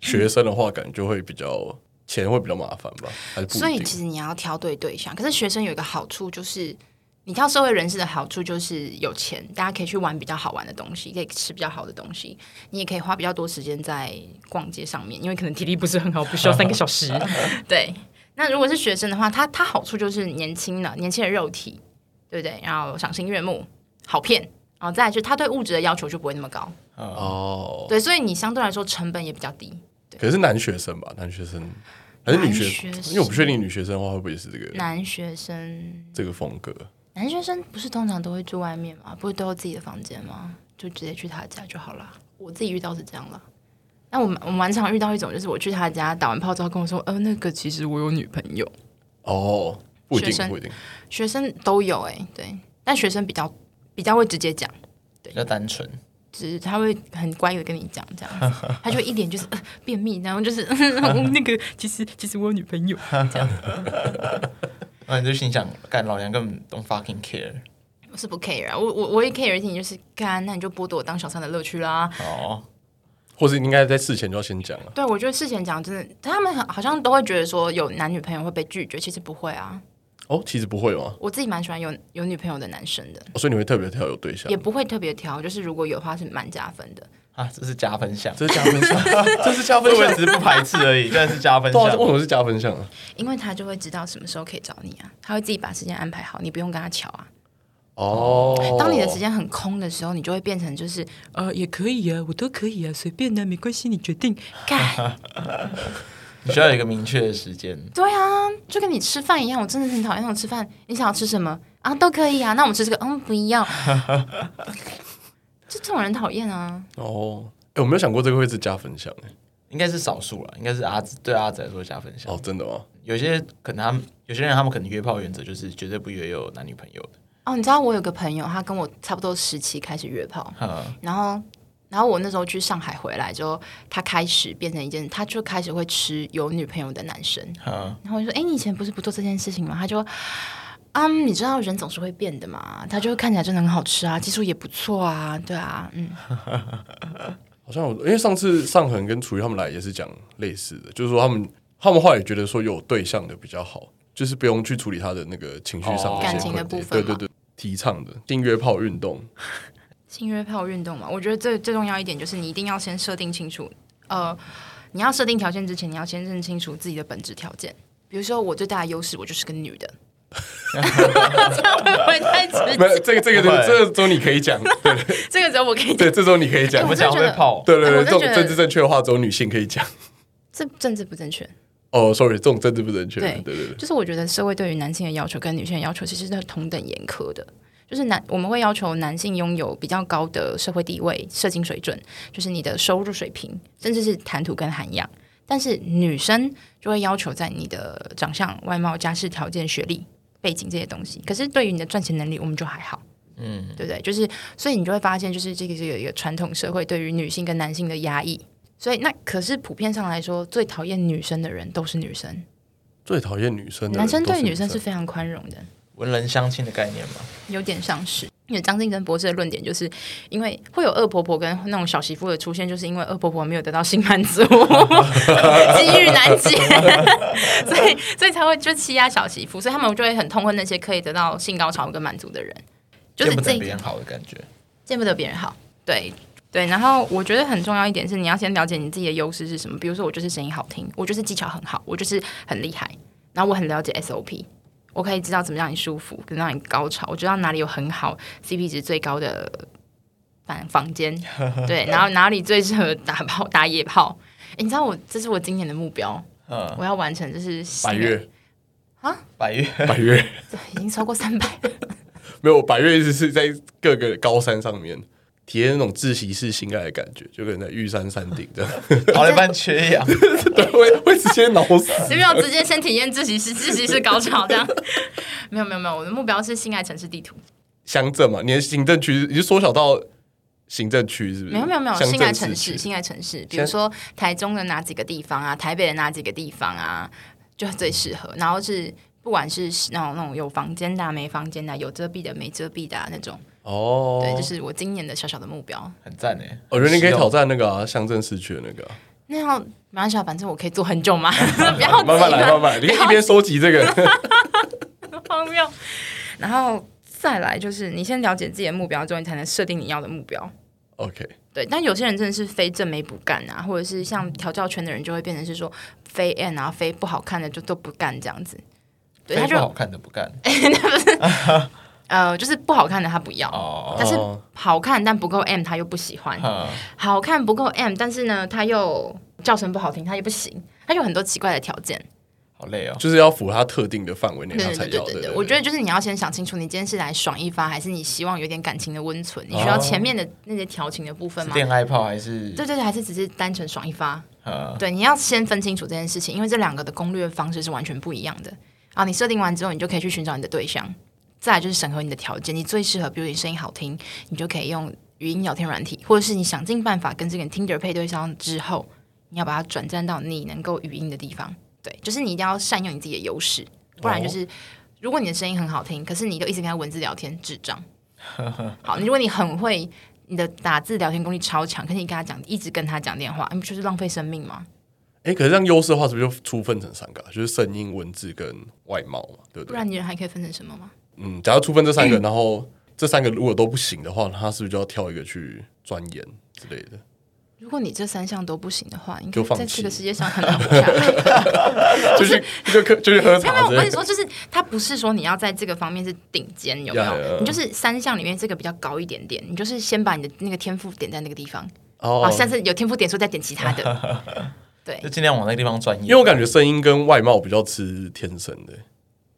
学生的话，感觉就会比较钱会比较麻烦吧？所以其实你要挑对对象。可是学生有一个好处就是。你挑社会人士的好处就是有钱，大家可以去玩比较好玩的东西，可以吃比较好的东西，你也可以花比较多时间在逛街上面，因为可能体力不是很好，不需要三个小时。对，那如果是学生的话，他他好处就是年轻了，年轻的肉体，对不对？然后赏心悦目，好骗，然后再来就是他对物质的要求就不会那么高。哦，对，所以你相对来说成本也比较低。对，可是男学生吧，男学生还是女学生？因为我不确定女学生的话会不会是这个男学生这个风格。男学生不是通常都会住外面吗？不是都有自己的房间吗？就直接去他家就好了。我自己遇到是这样了。那我们我蛮常遇到一种，就是我去他家打完炮之后跟我说：“呃，那个其实我有女朋友。”哦，不一定，学生不一定，学生都有哎、欸，对，但学生比较比较会直接讲，对比较单纯，只是他会很乖的跟你讲这样子，他就一点就是、呃、便秘，然后就是 那个其实其实我有女朋友这样，那你就心想，干老娘根本 don't fucking care，我是不 care 啊，我我我也 care 一点就是干，那你就剥夺我当小三的乐趣啦，哦。或是应该在事前就要先讲了？对，我觉得事前讲真的，他们好像都会觉得说有男女朋友会被拒绝，其实不会啊。哦，其实不会吗？我自己蛮喜欢有有女朋友的男生的，哦、所以你会特别挑有对象？也不会特别挑，就是如果有的话是蛮加分的啊。这是加分项，这是加分项，这是加分项，只是不排斥而已，但是加分项。为什么是加分项啊？因为他就会知道什么时候可以找你啊，他会自己把时间安排好，你不用跟他瞧啊。哦，当你的时间很空的时候，你就会变成就是呃，也可以啊，我都可以啊，随便的、啊，没关系，你决定干。你需要有一个明确的时间。对啊，就跟你吃饭一样，我真的很讨厌那种吃饭。你想要吃什么啊？都可以啊，那我们吃这个，嗯，不一样。就这种人讨厌啊。哦，哎，我没有想过这个会是加分项，哎，应该是少数了，应该是阿紫对阿紫来说加分项。哦，真的吗？有些可能他们有些人他们可能约炮原则就是绝对不约有男女朋友的。哦，你知道我有个朋友，他跟我差不多时期开始约炮，嗯、然后，然后我那时候去上海回来之后，他开始变成一件，他就开始会吃有女朋友的男生，嗯、然后我就说，哎，你以前不是不做这件事情吗？他就，啊、嗯，你知道人总是会变的嘛，他就看起来真的很好吃啊，技术也不错啊，对啊，嗯，好像我因为上次上恒跟楚瑜他们来也是讲类似的，就是说他们他们后来也觉得说有对象的比较好。就是不用去处理他的那个情绪上的、感情的部分，对对对，提倡的性约炮运动，性约炮运动嘛，我觉得最最重要一点就是你一定要先设定清楚，呃，你要设定条件之前，你要先认清楚自己的本质条件。比如说，我最大的优势，我就是个女的，这样会不会太直接？没有这个这个这个只有你可以讲，对，这个只有我可以讲，对，这时候你可以讲，欸、我讲会炮，对对对，这种政治正确的话只有女性可以讲，这政治不正确。哦、oh,，sorry，这种政治不正确。对对对，就是我觉得社会对于男性的要求跟女性的要求其实是同等严苛的。就是男我们会要求男性拥有比较高的社会地位、社经水准，就是你的收入水平，甚至是谈吐跟涵养。但是女生就会要求在你的长相、外貌、家世条件、学历、背景这些东西。可是对于你的赚钱能力，我们就还好。嗯，对不对？就是所以你就会发现，就是这个是有一个传统社会对于女性跟男性的压抑。所以，那可是普遍上来说，最讨厌女生的人都是女生。最讨厌女生的人，男生对女生是非常宽容的，文人相亲的概念吗？有点像是。因为张晋生博士的论点就是，因为会有恶婆婆跟那种小媳妇的出现，就是因为恶婆婆没有得到性满足，机遇难解，所以所以才会就欺压小媳妇，所以他们就会很痛恨那些可以得到性高潮跟满足的人，就是见不得别人好的感觉，见不得别人好，对。对，然后我觉得很重要一点是，你要先了解你自己的优势是什么。比如说，我就是声音好听，我就是技巧很好，我就是很厉害。然后我很了解 SOP，我可以知道怎么让你舒服，跟让你高潮。我知道哪里有很好 CP 值最高的房房间，对，然后哪里最适合打炮打野炮。诶，你知道我这是我今年的目标，嗯，我要完成就是百月啊，百月 百月，已经超过三百了。没有，百月意思是在各个高山上面。体验那种自习室性爱的感觉，就可能在玉山山顶这样，跑一半缺氧，对，会会直接脑死。有没有直接先体验自习室？自习室高潮这样？没有没有没有，我的目标是性爱城市地图。乡镇嘛，你的行政区已经缩小到行政区，是不是？没有没有没有，性爱城市，性爱城市，比如说台中的哪几个地方啊，台北的哪几个地方啊，就最适合。然后是不管是那种那种有房间的、没房间的、有遮蔽的、没遮蔽的、啊、那种。哦，对，就是我今年的小小的目标，很赞诶。我觉得你可以挑战那个乡镇市区的那个。那样没关系，反正我可以做很久嘛。不要慢慢来，慢慢来，你可以一边收集这个。荒谬。然后再来就是，你先了解自己的目标之后，你才能设定你要的目标。OK。对，但有些人真的是非正没不干啊，或者是像调教圈的人，就会变成是说非 N 啊，非不好看的就都不干这样子。对，他就不好看的不干。呃，就是不好看的他不要，oh. 但是好看但不够 M 他又不喜欢，oh. 好看不够 M，但是呢他又叫声不好听他又不行，他有很多奇怪的条件，好累哦，就是要符合他特定的范围内他才要。对对对对对，我觉得就是你要先想清楚，你今天是来爽一发，还是你希望有点感情的温存？你需要前面的那些调情的部分吗？恋爱炮还是？对对对，还是只是单纯爽一发？嗯，对，你要先分清楚这件事情，因为这两个的攻略方式是完全不一样的。啊你设定完之后，你就可以去寻找你的对象。再来就是审核你的条件，你最适合，比如你声音好听，你就可以用语音聊天软体，或者是你想尽办法跟这个 Tinder 配对上之后，你要把它转战到你能够语音的地方。对，就是你一定要善用你自己的优势，不然就是、哦、如果你的声音很好听，可是你都一直跟他文字聊天，智障。好，如果你很会，你的打字聊天功力超强，可是你跟他讲，一直跟他讲电话，你不就是浪费生命吗？哎、欸，可是这样优势的话，是不是就粗分成三个？就是声音、文字跟外貌嘛，对不对？不然你人还可以分成什么吗？嗯，假如出分这三个，然后这三个如果都不行的话，他是不是就要挑一个去钻研之类的？如果你这三项都不行的话，你就在这个世界上很难活下来。就是就就就去喝茶。没有，我跟你说，就是他不是说你要在这个方面是顶尖，有没有？Yeah, yeah. 你就是三项里面这个比较高一点点，你就是先把你的那个天赋点在那个地方。哦，下次有天赋点数再点其他的。对，就尽量往那个地方钻研。因为我感觉声音跟外貌比较吃天生的，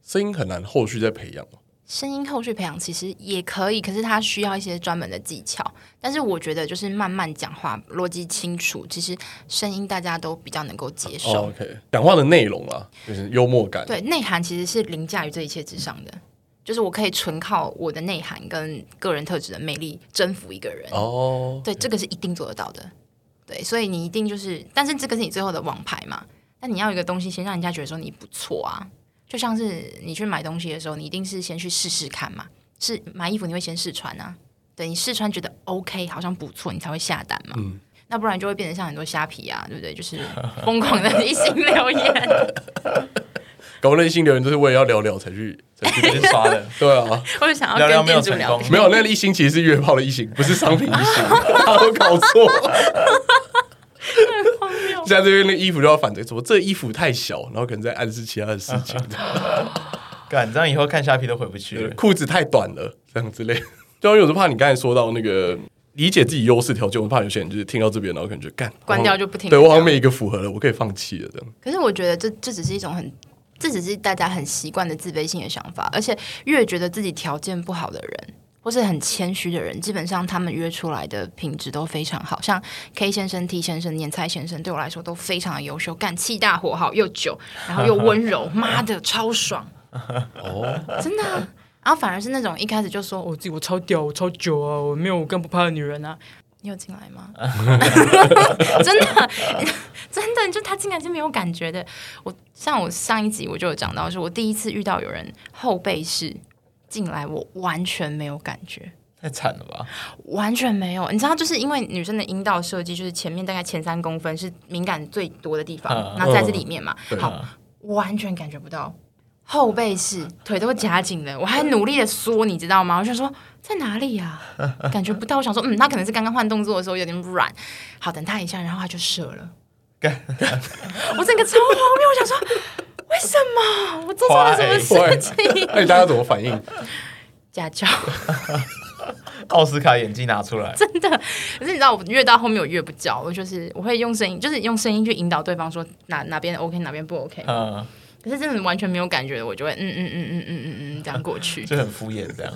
声音很难后续再培养。声音后续培养其实也可以，可是它需要一些专门的技巧。但是我觉得就是慢慢讲话，逻辑清楚，其实声音大家都比较能够接受。Oh, OK，讲话的内容啊，就是幽默感。对，内涵其实是凌驾于这一切之上的。就是我可以纯靠我的内涵跟个人特质的魅力征服一个人。哦，oh. 对，这个是一定做得到的。对，所以你一定就是，但是这个是你最后的王牌嘛？那你要有一个东西先让人家觉得说你不错啊。就像是你去买东西的时候，你一定是先去试试看嘛。是买衣服，你会先试穿啊。对，你试穿觉得 OK，好像不错，你才会下单嘛。嗯。那不然就会变成像很多虾皮啊，对不对？就是疯狂的 一星留言。搞不好一星留言都是为了要聊聊才去才去刷的。对啊。我就想要跟店主聊天。没有，那个一星其实是约炮的一星，不是商品一星，他都搞错。现在这边那衣服就要反对，怎么这衣服太小，然后可能在暗示其他的事情。干，这样以后看虾皮都回不去了。裤子太短了，这样之类。就有时候怕你刚才说到那个理解自己优势条件，我怕有些人就是听到这边，然后可能就干关掉就不听。对我好像没一个符合了，我可以放弃了这样。可是我觉得这这只是一种很，这只是大家很习惯的自卑性的想法，而且越觉得自己条件不好的人。或是很谦虚的人，基本上他们约出来的品质都非常好，像 K 先生、T 先生、年菜先生，对我来说都非常的优秀，干气大火好又久，然后又温柔，妈的超爽 哦，真的、啊。然后反而是那种一开始就说我自己我超屌，我超久啊，我没有我更不怕的女人啊，你有进来吗？真的 真的，就他进来是没有感觉的。我像我上一集我就有讲到，是我第一次遇到有人后背式。进来我完全没有感觉，太惨了吧？完全没有，你知道，就是因为女生的阴道设计，就是前面大概前三公分是敏感最多的地方，然后在这里面嘛，嗯、好，完全感觉不到。后背是腿都夹紧了，我还努力的缩，你知道吗？我就说在哪里呀、啊？感觉不到。我想说，嗯，那可能是刚刚换动作的时候有点软。好，等他一下，然后他就射了。我整个超荒谬，我想说。为什么我做错了什么事情？那大家怎么反应？家教，奥斯卡演技拿出来，真的。可是你知道，我越到后面我越不叫，我就是我会用声音，就是用声音去引导对方说哪哪边 OK，哪边不 OK。嗯。可是真的完全没有感觉，我就会嗯嗯嗯嗯嗯嗯嗯这样过去，就很敷衍这样。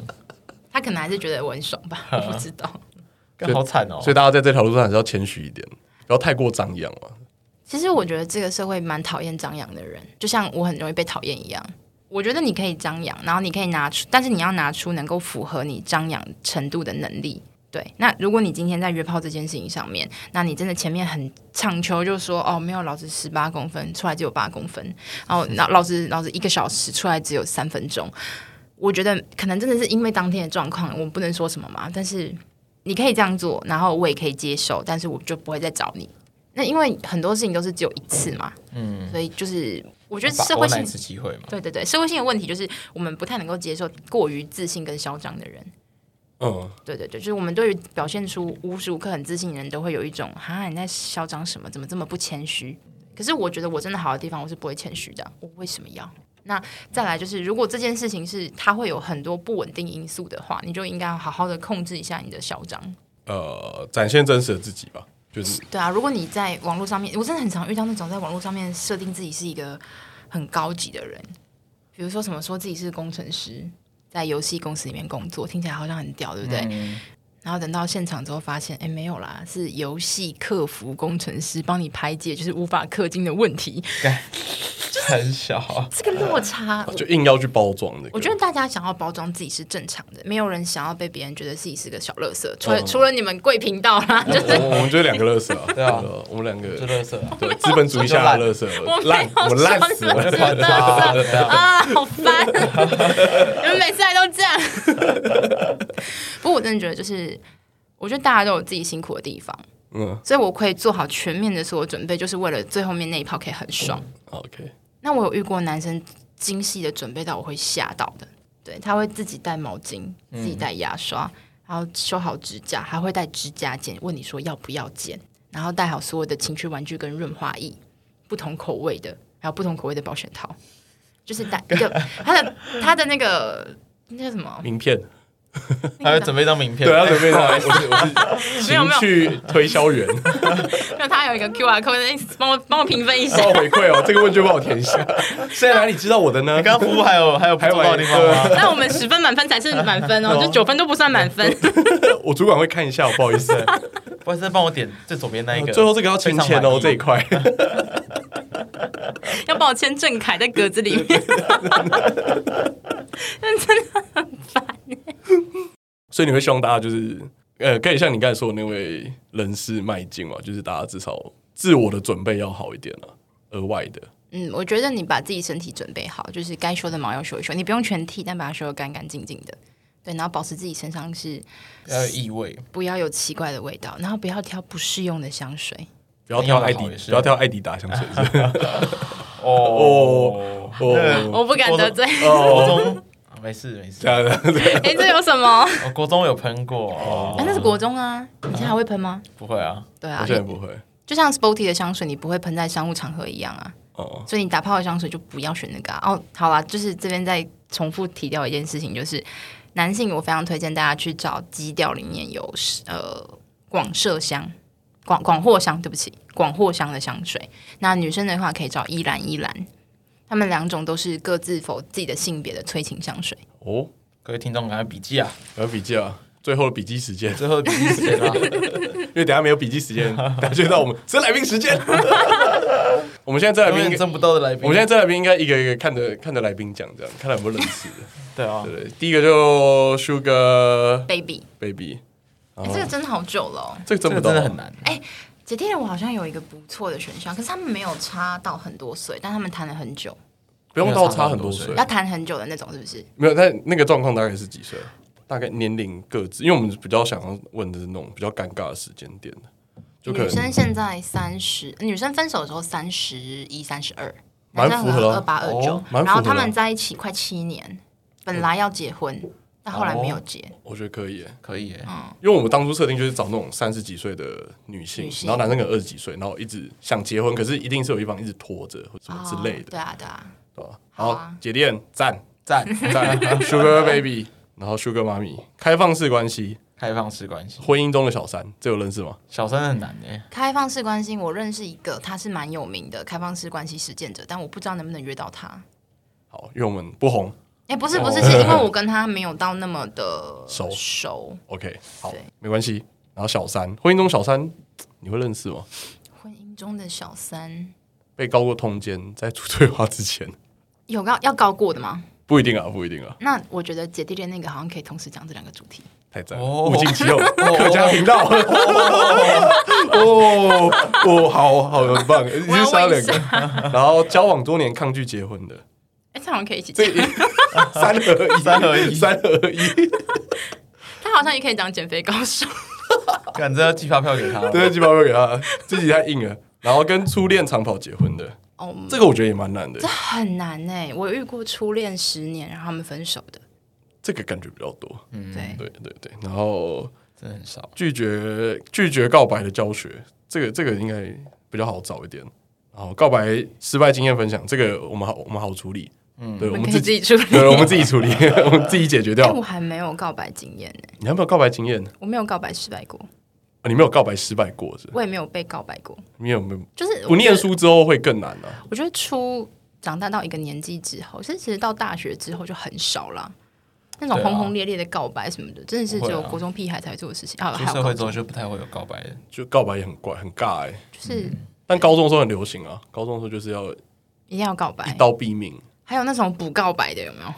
他可能还是觉得我很爽吧，我不知道。好惨哦！所以大家在这条路上还是要谦虚一点，不要太过张扬嘛。其实我觉得这个社会蛮讨厌张扬的人，就像我很容易被讨厌一样。我觉得你可以张扬，然后你可以拿出，但是你要拿出能够符合你张扬程度的能力。对，那如果你今天在约炮这件事情上面，那你真的前面很强求，就说哦，没有，老子十八公分出来只有八公分，然后 老老子老子一个小时出来只有三分钟。我觉得可能真的是因为当天的状况，我不能说什么嘛。但是你可以这样做，然后我也可以接受，但是我就不会再找你。那因为很多事情都是只有一次嘛，嗯，所以就是我觉得社会性机会嘛，对对对，社会性的问题就是我们不太能够接受过于自信跟嚣张的人，嗯，对对对，就是我们对于表现出无时无刻很自信的人都会有一种哈，你在嚣张什么？怎么这么不谦虚？可是我觉得我真的好的地方，我是不会谦虚的，我为什么要？那再来就是，如果这件事情是它会有很多不稳定因素的话，你就应该要好好的控制一下你的嚣张，呃，展现真实的自己吧。就是对啊，如果你在网络上面，我真的很常遇到那种在网络上面设定自己是一个很高级的人，比如说什么说自己是工程师，在游戏公司里面工作，听起来好像很屌，对不对？嗯、然后等到现场之后发现，哎，没有啦，是游戏客服工程师帮你排解就是无法氪金的问题。就很小，这个落差 就硬要去包装的。我觉得大家想要包装自己是正常的，没有人想要被别人觉得自己是个小乐色。除了除了你们贵频道啦，就是我们就是两个乐色啊，对啊，我们两个是乐色，对资本主义下的乐色，烂，我烂死了，啊，好烦！你们每次来都这样。不过我真的觉得，就是我觉得大家都有自己辛苦的地方。嗯，所以我可以做好全面的所有准备，就是为了最后面那一炮可以很爽。嗯、OK，那我有遇过男生精细的准备到我会吓到的，对，他会自己带毛巾，自己带牙刷，嗯、然后修好指甲，还会带指甲剪，问你说要不要剪，然后带好所有的情趣玩具跟润滑液，不同口味的，还有不同口味的保险套，就是带一个 他的他的那个那叫什么？名片。还要准备一张名片，对，要准备一张。我是我是情趣推销员。没有，他有一个 QR code，帮我帮我评分一下。帮我回馈哦，这个问卷帮我填一下。现在哪里知道我的呢？你刚刚服务还有还有还有的地方吗？那我们十分满分才是满分哦，就九分都不算满分。我主管会看一下，不好意思，不好意思，帮我点最左边那一个。最后这个要签签哦，这一块。要帮我签正楷在格子里面。真的很烦。所以你会希望大家就是呃，可以像你刚才说的那位人士迈进嘛，就是大家至少自我的准备要好一点了，额外的。嗯，我觉得你把自己身体准备好，就是该修的毛要修一修，你不用全剃，但把它修的干干净净的。对，然后保持自己身上是不要有异味，不要有奇怪的味道，然后不要挑不适用的香水，不要挑艾迪，不要挑艾迪达香水。哦 哦，我不敢得罪。没事没事，假的。哎，这有什么？我国中有喷过，哎，那是国中啊。你现在还会喷吗？不会啊，对啊，现在不会。就像 Sporty 的香水，你不会喷在商务场合一样啊。哦。所以你打泡的香水就不要选那个。哦，好啦，就是这边再重复提掉一件事情，就是男性我非常推荐大家去找基调里面有呃广麝香、广广藿香，对不起，广藿香的香水。那女生的话可以找依兰依兰。他们两种都是各自否自己的性别的催情香水哦，各位听众赶快笔记啊，赶快笔记啊！最后的笔记时间，最后的笔记时间啊！因为等下没有笔记时间，大家就到我们征来宾时间。我们现在在来宾争不到的来宾，我们现在在来宾应该一个一个看着看着来宾讲，这样看他有没有认识的。对啊，对，第一个就 Sugar Baby Baby，哎，这个真的好久了，这个真的真的很难哎。姐弟恋我好像有一个不错的选项，可是他们没有差到很多岁，但他们谈了很久，不用到差很多岁，要谈很久的那种，是不是？没有，但那个状况大概是几岁？大概年龄各自，因为我们比较想要问的是那种比较尴尬的时间点的。就可能女生现在三十，女生分手的时候三十一、三十二，蛮符合二八二九，然后他们在一起快七年，本来要结婚。后来没有结，我觉得可以，可以，嗯，因为我们当初设定就是找那种三十几岁的女性，然后男生可能二十几岁，然后一直想结婚，可是一定是有一方一直拖着或什么之类的，对啊，对啊，对吧？好，姐弟恋赞赞赞，Sugar Baby，然后 Sugar Mommy，开放式关系，开放式关系，婚姻中的小三，这有认识吗？小三很难诶，开放式关系，我认识一个，他是蛮有名的开放式关系实践者，但我不知道能不能约到他。好，因为我们不红。哎，欸、不是不是，是因为我跟他没有到那么的熟熟。OK，好，对没关系。然后小三，婚姻中小三，你会认识吗？婚姻中的小三，被告过通奸，在出对话之前，有告要告过的吗？不一定啊，不一定啊。那我觉得姐弟恋那个好像可以同时讲这两个主题。太赞了，物尽其用，客家频道。哦哦，好好，很棒，已经杀两个。然后交往多年，抗拒结婚的。好像可以一起讲。三合一，三合一，三合一。他好像也可以当减肥高手。赶着要寄发票给他，对，寄发票给他，自己太硬了。然后跟初恋长跑结婚的，哦，这个我觉得也蛮难的。这很难哎，我遇过初恋十年，然后他们分手的。这个感觉比较多，嗯，对，对，对，对。然后真的很少拒绝拒绝告白的教学，这个这个应该比较好找一点。然后告白失败经验分享，这个我们好我们好处理。嗯，对，我们自己处理，对，我们自己处理，我们自己解决掉。我还没有告白经验呢。你还没有告白经验？我没有告白失败过。啊，你没有告白失败过是？我也没有被告白过。你有没有？就是不念书之后会更难啊。我觉得初长大到一个年纪之后，甚至到大学之后就很少了。那种轰轰烈烈的告白什么的，真的是只有国中屁孩才做的事情。啊，出社会之后就不太会有告白，就告白也很怪，很尬哎。就是，但高中的时候很流行啊，高中的时候就是要。一定要告白，一刀毙命。还有那种不告白的有没有？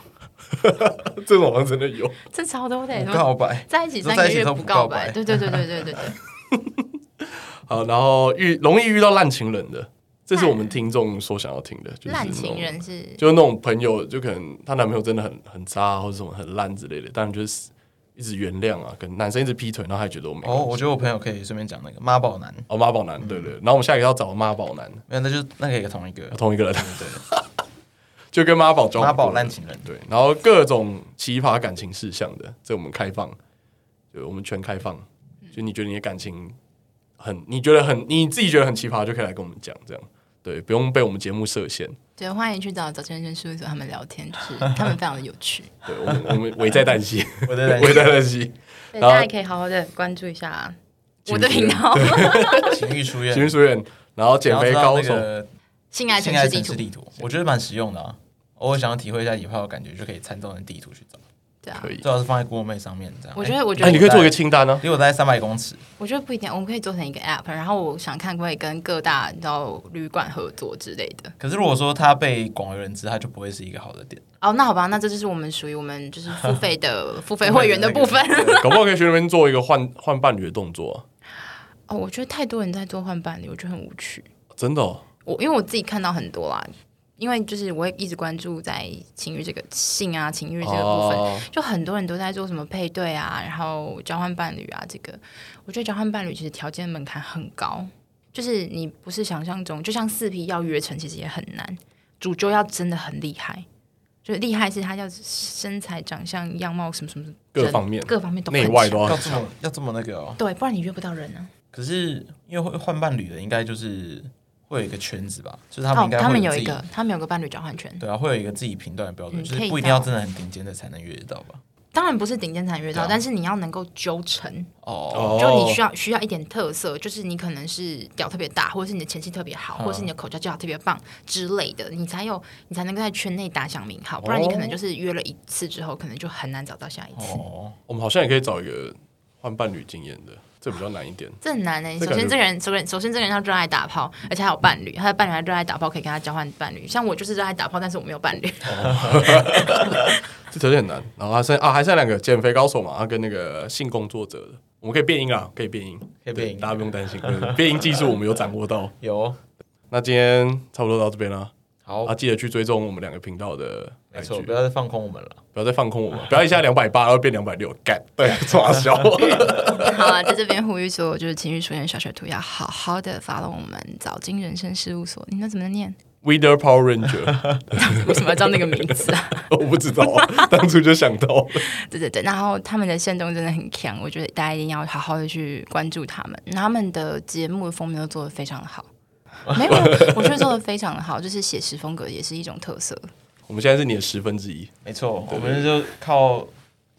这种好像真的有，这超多的。不告白，在一起三个月不告白，对对对对对对对。好，然后遇容易遇到烂情人的，这是我们听众所想要听的。烂情人是，就是那种朋友，就可能她男朋友真的很很渣，或者什么很烂之类的，但就是一直原谅啊，跟男生一直劈腿，然后还觉得我没。哦，我觉得我朋友可以顺便讲那个妈宝男。哦，妈宝男，对对。然后我们下一个要找妈宝男，没有，那就那个也同一个，同一个人，对。就跟妈宝装妈宝烂情人，对，然后各种奇葩感情事项的，这我们开放，就我们全开放。就你觉得你的感情很，你觉得很，你自己觉得很奇葩，就可以来跟我们讲，这样对，不用被我们节目设限。对，欢迎去找找先生事务所他们聊天，就是他们非常的有趣。对，我们我们危在旦夕，危在危在旦夕。大家也可以好好的关注一下我的频道，情欲书院，情欲书院，然后减肥高手。性爱城市地图，我觉得蛮实用的啊。偶尔想要体会一下野炮的感觉，就可以参照那地图去找。对啊，可以，最好是放在 Google Map 上面这样。我觉得，我觉得你可以做一个清单呢，离我大概三百公尺。我觉得不一定，我们可以做成一个 App，然后我想看可以跟各大然后旅馆合作之类的。可是如果说它被广为人知，它就不会是一个好的点。哦，那好吧，那这就是我们属于我们就是付费的 付费会员的部分。搞不好可以去那边做一个换换伴侣的动作。哦，我觉得太多人在做换伴侣，我觉得很无趣。真的？我因为我自己看到很多啦。因为就是我会一直关注在情欲这个性啊情欲这个部分，oh. 就很多人都在做什么配对啊，然后交换伴侣啊，这个我觉得交换伴侣其实条件门槛很高，就是你不是想象中，就像四 P 要约成其实也很难，主角要真的很厉害，就是厉害是他要身材、长相、样貌什么什么各方面各方面都内外都要要这么要这么那个哦，对，不然你约不到人啊。可是因为会换伴侣的，应该就是。会有一个圈子吧，就是他们应该他们有一个，他们有个伴侣交换圈。对啊，会有一个自己评断的标准，嗯、就是不一定要真的很顶尖的才能约得到吧？当然不是顶尖才能约到，啊、但是你要能够揪成哦，就你需要需要一点特色，就是你可能是屌特别大，或者是你的前戏特别好，嗯、或者是你的口交技巧特别棒之类的，你才有你才能够在圈内打响名号，不然你可能就是约了一次之后，可能就很难找到下一次。哦，我们好像也可以找一个换伴侣经验的。这比较难一点，这很难呢、欸。首先，这个人首先首先这个人要热爱打炮，而且还有伴侣，他的伴侣还热爱打炮，可以跟他交换伴侣。像我就是热爱打炮，但是我没有伴侣。这条件很难。然后还剩啊，还剩两个减肥高手嘛，他跟那个性工作者的，我们可以变音啊，可以变音，可以变音，大家不用担心。变音技术我们有掌握到。有。那今天差不多到这边了。好啊，记得去追踪我们两个频道的，没错，不要再放空我们了，不要再放空我们，不要一下两百八，然后变两百六，干，对，抓小。好啊，在这边呼吁说，就是情绪出现小学徒要好好的 follow 我们早金人生事务所，你那怎么念？Wither Power Ranger，为什么要叫那个名字啊？我不知道，当初就想到。对对对，然后他们的限动真的很强，我觉得大家一定要好好的去关注他们，他们的节目的封面都做得非常的好。没有，我觉得做的非常的好，就是写实风格也是一种特色。我们现在是你的十分之一，没错，我们就靠。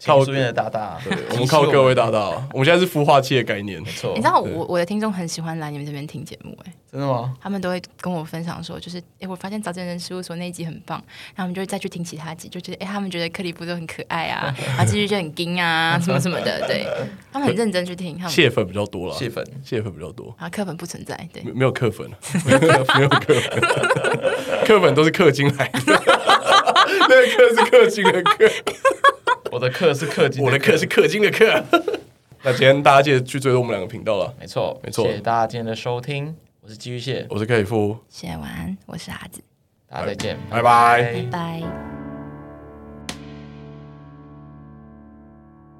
靠书院的大大，对，我们靠各位大大。我们现在是孵化器的概念，没错。你知道我我的听众很喜欢来你们这边听节目，哎，真的吗？他们都会跟我分享说，就是哎，我发现早见人事务所那一集很棒，然后我们就会再去听其他集，就觉得哎，他们觉得克里夫都很可爱啊，然后继续就很硬啊，什么什么的，对，他们很认真去听。他们。蟹粉比较多了，蟹粉。蟹粉比较多，啊，课粉不存在，对，没有课粉，没有课粉，课粉 都是氪金来的，那个课是氪金的课。我的课是氪金，我的课是氪金的课。那今天大家记得去追踪我们两个频道了。没错，没错。谢谢大家今天的收听，我是寄居蟹，我是克里夫。谢谢晚安，我是阿子。大家再见，拜拜，拜拜。